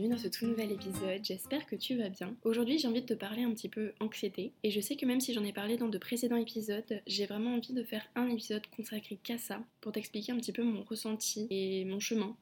bienvenue dans ce tout nouvel épisode, j'espère que tu vas bien. Aujourd'hui j'ai envie de te parler un petit peu anxiété et je sais que même si j'en ai parlé dans de précédents épisodes, j'ai vraiment envie de faire un épisode consacré qu'à ça pour t'expliquer un petit peu mon ressenti et mon chemin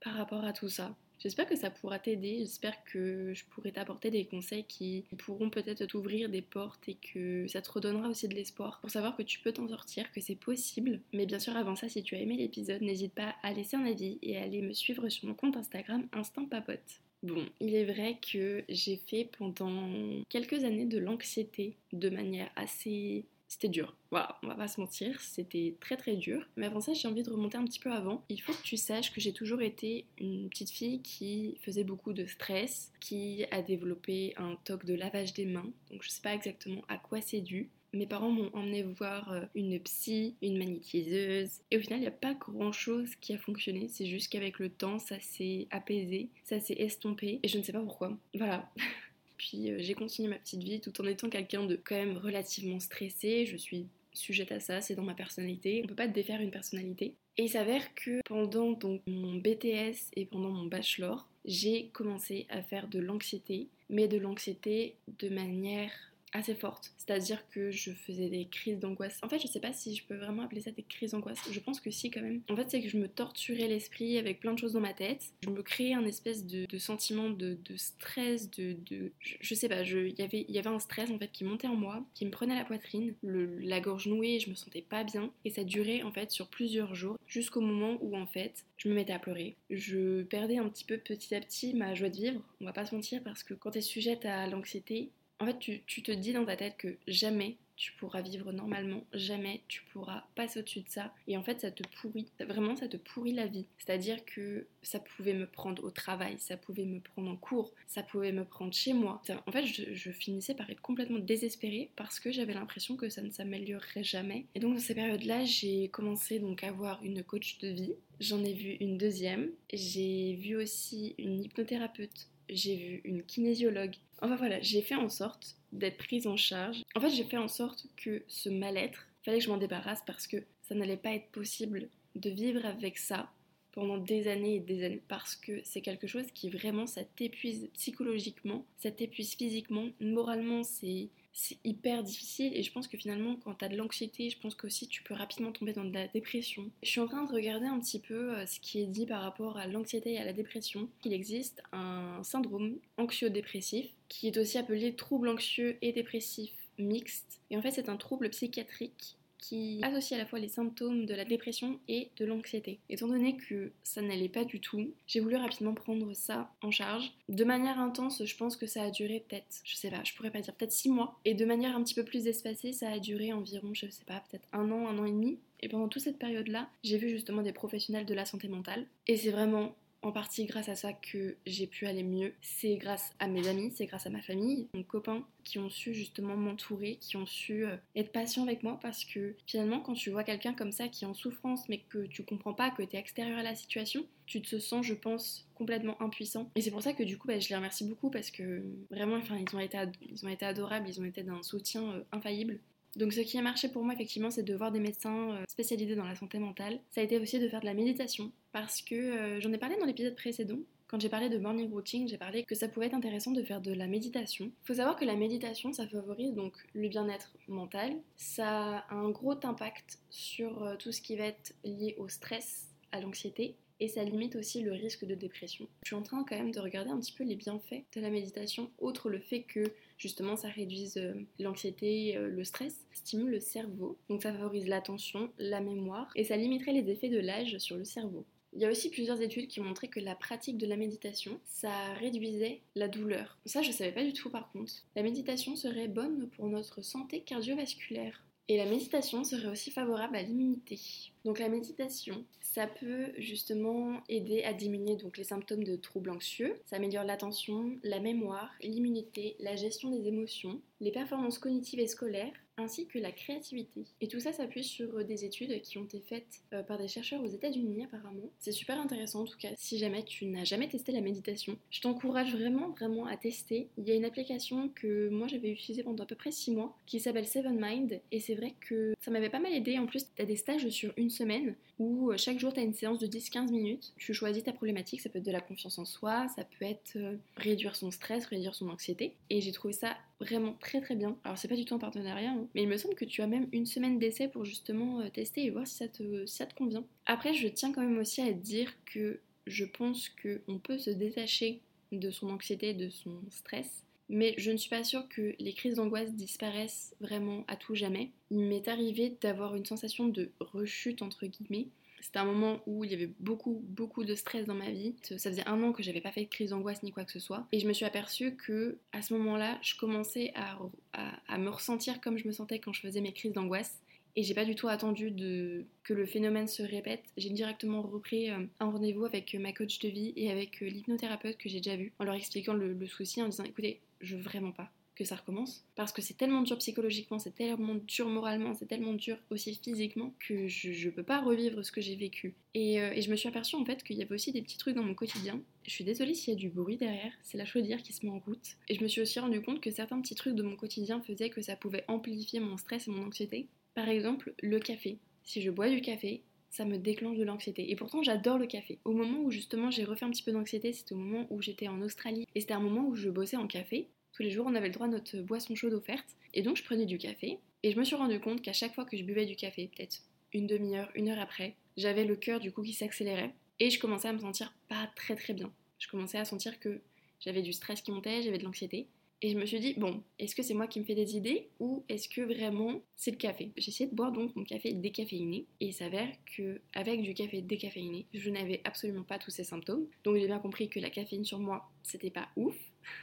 par rapport à tout ça. J'espère que ça pourra t'aider, j'espère que je pourrai t'apporter des conseils qui pourront peut-être t'ouvrir des portes et que ça te redonnera aussi de l'espoir pour savoir que tu peux t'en sortir, que c'est possible. Mais bien sûr, avant ça, si tu as aimé l'épisode, n'hésite pas à laisser un avis et à aller me suivre sur mon compte Instagram Instant Papote. Bon, il est vrai que j'ai fait pendant quelques années de l'anxiété de manière assez c'était dur. Voilà, on va pas se mentir, c'était très très dur. Mais avant ça, j'ai envie de remonter un petit peu avant. Il faut que tu saches que j'ai toujours été une petite fille qui faisait beaucoup de stress, qui a développé un toc de lavage des mains. Donc je sais pas exactement à quoi c'est dû. Mes parents m'ont emmené voir euh, une psy, une magnétiseuse, et au final, il n'y a pas grand chose qui a fonctionné. C'est juste qu'avec le temps, ça s'est apaisé, ça s'est estompé, et je ne sais pas pourquoi. Voilà. Puis euh, j'ai continué ma petite vie tout en étant quelqu'un de quand même relativement stressé. Je suis sujette à ça, c'est dans ma personnalité. On peut pas défaire une personnalité. Et il s'avère que pendant donc mon BTS et pendant mon bachelor, j'ai commencé à faire de l'anxiété, mais de l'anxiété de manière assez forte. C'est-à-dire que je faisais des crises d'angoisse. En fait, je sais pas si je peux vraiment appeler ça des crises d'angoisse. Je pense que si quand même. En fait, c'est que je me torturais l'esprit avec plein de choses dans ma tête. Je me créais un espèce de, sentiment de, stress, de, je, sais pas, il y avait, y avait un stress en fait qui montait en moi, qui me prenait la poitrine, la gorge nouée, je me sentais pas bien. Et ça durait en fait sur plusieurs jours, jusqu'au moment où en fait je me mettais à pleurer. Je perdais un petit peu petit à petit ma joie de vivre. On va pas se mentir parce que quand tu es sujette à l'anxiété, en fait, tu, te dis dans ta tête que jamais tu pourras vivre normalement, jamais tu pourras passer au-dessus de ça. Et en fait, ça te pourrit, vraiment, ça te pourrit la vie. C'est-à-dire que ça pouvait me prendre au travail, ça pouvait me prendre en cours, ça pouvait me prendre chez moi. En fait, je, finissais par être complètement désespérée parce que j'avais l'impression que ça ne s'améliorerait jamais. Et donc, dans ces périodes-là, j'ai commencé donc à avoir une coach de vie. J'en ai vu une deuxième. J'ai vu aussi une hypnothérapeute j'ai vu une kinésiologue. Enfin voilà, j'ai fait en sorte d'être prise en charge. En fait, j'ai fait en sorte que ce mal-être, fallait que je m'en débarrasse parce que ça n'allait pas être possible de vivre avec ça pendant des années et des années parce que c'est quelque chose qui vraiment ça t'épuise psychologiquement, ça t'épuise physiquement, moralement c'est c'est hyper difficile et je pense que finalement quand tu as de l'anxiété, je pense qu'aussi tu peux rapidement tomber dans de la dépression. Je suis en train de regarder un petit peu euh, ce qui est dit par rapport à l'anxiété et à la dépression. Il existe un syndrome anxio-dépressif qui est aussi appelé trouble anxieux et dépressif mixte et en fait c'est un trouble psychiatrique qui associe à la fois les symptômes de la dépression et de l'anxiété. Étant donné que ça n'allait pas du tout, j'ai voulu rapidement prendre ça en charge. De manière intense, je pense que ça a duré peut-être, je sais pas, je pourrais pas dire, peut-être six mois. Et de manière un petit peu plus espacée, ça a duré environ, je sais pas, peut-être un an, un an et demi. Et pendant toute cette période-là, j'ai vu justement des professionnels de la santé mentale. Et c'est vraiment en partie grâce à ça que j'ai pu aller mieux. C'est grâce à mes amis, c'est grâce à ma famille, mon copain qui ont su justement m'entourer, qui ont su euh, être patients avec moi parce que finalement quand tu vois quelqu'un comme ça qui est en souffrance mais que tu comprends pas, que tu es extérieur à la situation, tu te sens je pense complètement impuissant. Et c'est pour ça que du coup bah, je les remercie beaucoup parce que vraiment enfin, ils, ont été ils ont été adorables, ils ont été d'un soutien euh, infaillible. Donc ce qui a marché pour moi effectivement c'est de voir des médecins euh, spécialisés dans la santé mentale. Ça a été aussi de faire de la méditation parce que euh, j'en ai parlé dans l'épisode précédent. Quand j'ai parlé de morning routine, j'ai parlé que ça pouvait être intéressant de faire de la méditation. Il faut savoir que la méditation, ça favorise donc le bien-être mental. Ça a un gros impact sur euh, tout ce qui va être lié au stress, à l'anxiété et ça limite aussi le risque de dépression. Je suis en train quand même de regarder un petit peu les bienfaits de la méditation, outre le fait que justement ça réduise euh, l'anxiété, euh, le stress, stimule le cerveau, donc ça favorise l'attention, la mémoire et ça limiterait les effets de l'âge sur le cerveau. Il y a aussi plusieurs études qui montraient que la pratique de la méditation, ça réduisait la douleur. Ça, je savais pas du tout par contre. La méditation serait bonne pour notre santé cardiovasculaire. Et la méditation serait aussi favorable à l'immunité. Donc la méditation, ça peut justement aider à diminuer donc les symptômes de troubles anxieux. Ça améliore l'attention, la mémoire, l'immunité, la gestion des émotions. les performances cognitives et scolaires, ainsi que la créativité. Et tout ça s'appuie sur euh, des études qui ont été faites euh, par des chercheurs aux États-Unis apparemment. C'est super intéressant en tout cas. Si jamais tu n'as jamais testé la méditation, je t'encourage vraiment vraiment à tester. Il y a une application que moi j'avais utilisée pendant à peu près 6 mois qui s'appelle Seven Mind et c'est vrai que ça m'avait pas mal aidé. En plus, tu as des stages sur une semaine où euh, chaque jour tu as une séance de 10-15 minutes. Tu choisis ta problématique, ça peut être de la confiance en soi, ça peut être réduire son stress, réduire son anxiété. Et j'ai trouvé ça vraiment très très bien. Alors c'est pas du tout un partenariat, hein, mais il me semble que tu as même une semaine d'essai pour justement euh, tester et voir si ça, te, ça te convient. Après, je tiens quand même aussi à dire que je pense qu'on peut se détacher de son anxiété, de son stress, mais je ne suis pas sûre que les crises d'angoisse disparaissent vraiment à tout jamais. Il m'est arrivé d'avoir une sensation de rechute entre guillemets c'était un moment où il y avait beaucoup, beaucoup de stress dans ma vie. Ça faisait un an que j'avais pas fait de crise d'angoisse ni quoi que ce soit. Et je me suis aperçue que à ce moment-là, je commençais à, à, me ressentir comme je me sentais quand je faisais mes crises d'angoisse. Et j'ai pas du tout attendu de, que le phénomène se répète. J'ai directement repris euh, un rendez-vous avec ma coach de vie et avec euh, l'hypnothérapeute que j'ai déjà vu, en leur expliquant le, le souci, en disant écoutez, je veux vraiment pas que ça recommence. Parce que c'est tellement dur psychologiquement, c'est tellement dur moralement, c'est tellement dur aussi physiquement que je, ne peux pas revivre ce que j'ai vécu. Et, euh, et, je me suis aperçue en fait qu'il y avait aussi des petits trucs dans mon quotidien. Je suis désolée s'il y a du bruit derrière, c'est la chaudière qui se met en route. Et je me suis aussi rendu compte que certains petits trucs de mon quotidien faisaient que ça pouvait amplifier mon stress et mon anxiété. Par exemple, le café. Si je bois du café, ça me déclenche de l'anxiété. Et pourtant, j'adore le café. Au moment où justement j'ai refait un petit peu d'anxiété, c'était au moment où j'étais en Australie. Et c'était un moment où je bossais en café. Tous les jours, on avait le droit à notre boisson chaude offerte. Et donc, je prenais du café. Et je me suis rendu compte qu'à chaque fois que je buvais du café, peut-être une demi-heure, une heure après, j'avais le cœur du coup qui s'accélérait. Et je commençais à me sentir pas très très bien. Je commençais à sentir que j'avais du stress qui montait, j'avais de l'anxiété. Et je me suis dit, bon, est-ce que c'est moi qui me fais des idées ou est-ce que vraiment c'est le café? J'ai essayé de boire donc mon café décaféiné et il s'avère que avec du café décaféiné, je n'avais absolument pas tous ces symptômes. Donc j'ai bien compris que la caféine sur moi, c'était pas ouf.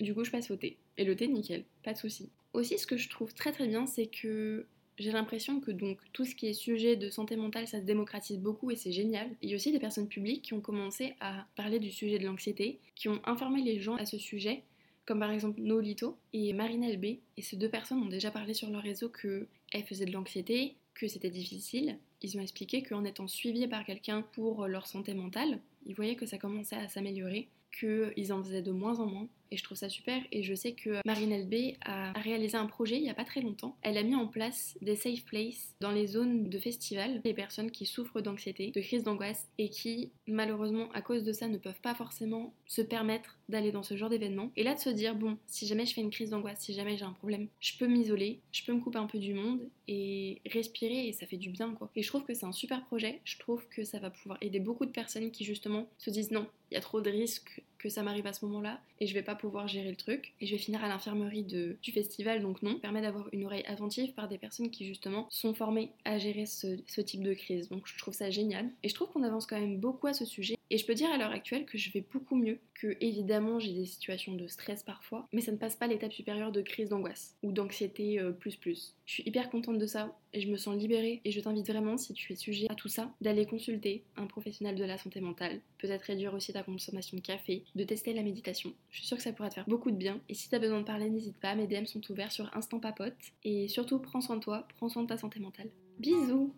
Du coup, je passe au thé. Et le thé, nickel, pas de souci. Aussi, ce que je trouve très très bien, c'est que j'ai l'impression que donc tout ce qui est sujet de santé mentale, ça se démocratise beaucoup et c'est génial. Il y a aussi des personnes publiques qui ont commencé à parler du sujet de l'anxiété, qui ont informé les gens à ce sujet, comme par exemple Nolito et Marine LB. Et ces deux personnes ont déjà parlé sur leur réseau qu'elles faisaient de l'anxiété, que c'était difficile. Ils ont expliqué qu'en étant suivis par quelqu'un pour leur santé mentale, ils voyaient que ça commençait à s'améliorer, qu'ils en faisaient de moins en moins et je trouve ça super. Et je sais que Marine LB a réalisé un projet il n'y a pas très longtemps. Elle a mis en place des safe places dans les zones de festival, les personnes qui souffrent d'anxiété, de crise d'angoisse et qui, malheureusement, à cause de ça, ne peuvent pas forcément se permettre d'aller dans ce genre d'événement. Et là, de se dire, bon, si jamais je fais une crise d'angoisse, si jamais j'ai un problème, je peux m'isoler, je peux me couper un peu du monde et respirer et ça fait du bien, quoi. Et je trouve que c'est un super projet. Je trouve que ça va pouvoir aider beaucoup de personnes qui, justement, se disent non, il y a trop de risques que ça m'arrive à ce moment-là et je vais pas pouvoir gérer le truc. Et je vais finir à l'infirmerie du festival, donc non. Permet d'avoir une oreille attentive par des personnes qui justement sont formées à gérer ce, ce type de crise. Donc je trouve ça génial. Et je trouve qu'on avance quand même beaucoup à ce sujet. Et je peux dire à l'heure actuelle que je vais beaucoup mieux, que évidemment j'ai des situations de stress parfois, mais ça ne passe pas l'étape supérieure de crise d'angoisse ou d'anxiété euh, plus plus. Je suis hyper contente de ça et je me sens libérée et je t'invite vraiment, si tu es sujet à tout ça, d'aller consulter un professionnel de la santé mentale, peut-être réduire aussi ta consommation de café, de tester la méditation. Je suis sûre que ça pourra te faire beaucoup de bien et si tu as besoin de parler, n'hésite pas, mes DM sont ouverts sur Instant Papote et surtout prends soin de toi, prends soin de ta santé mentale. Bisous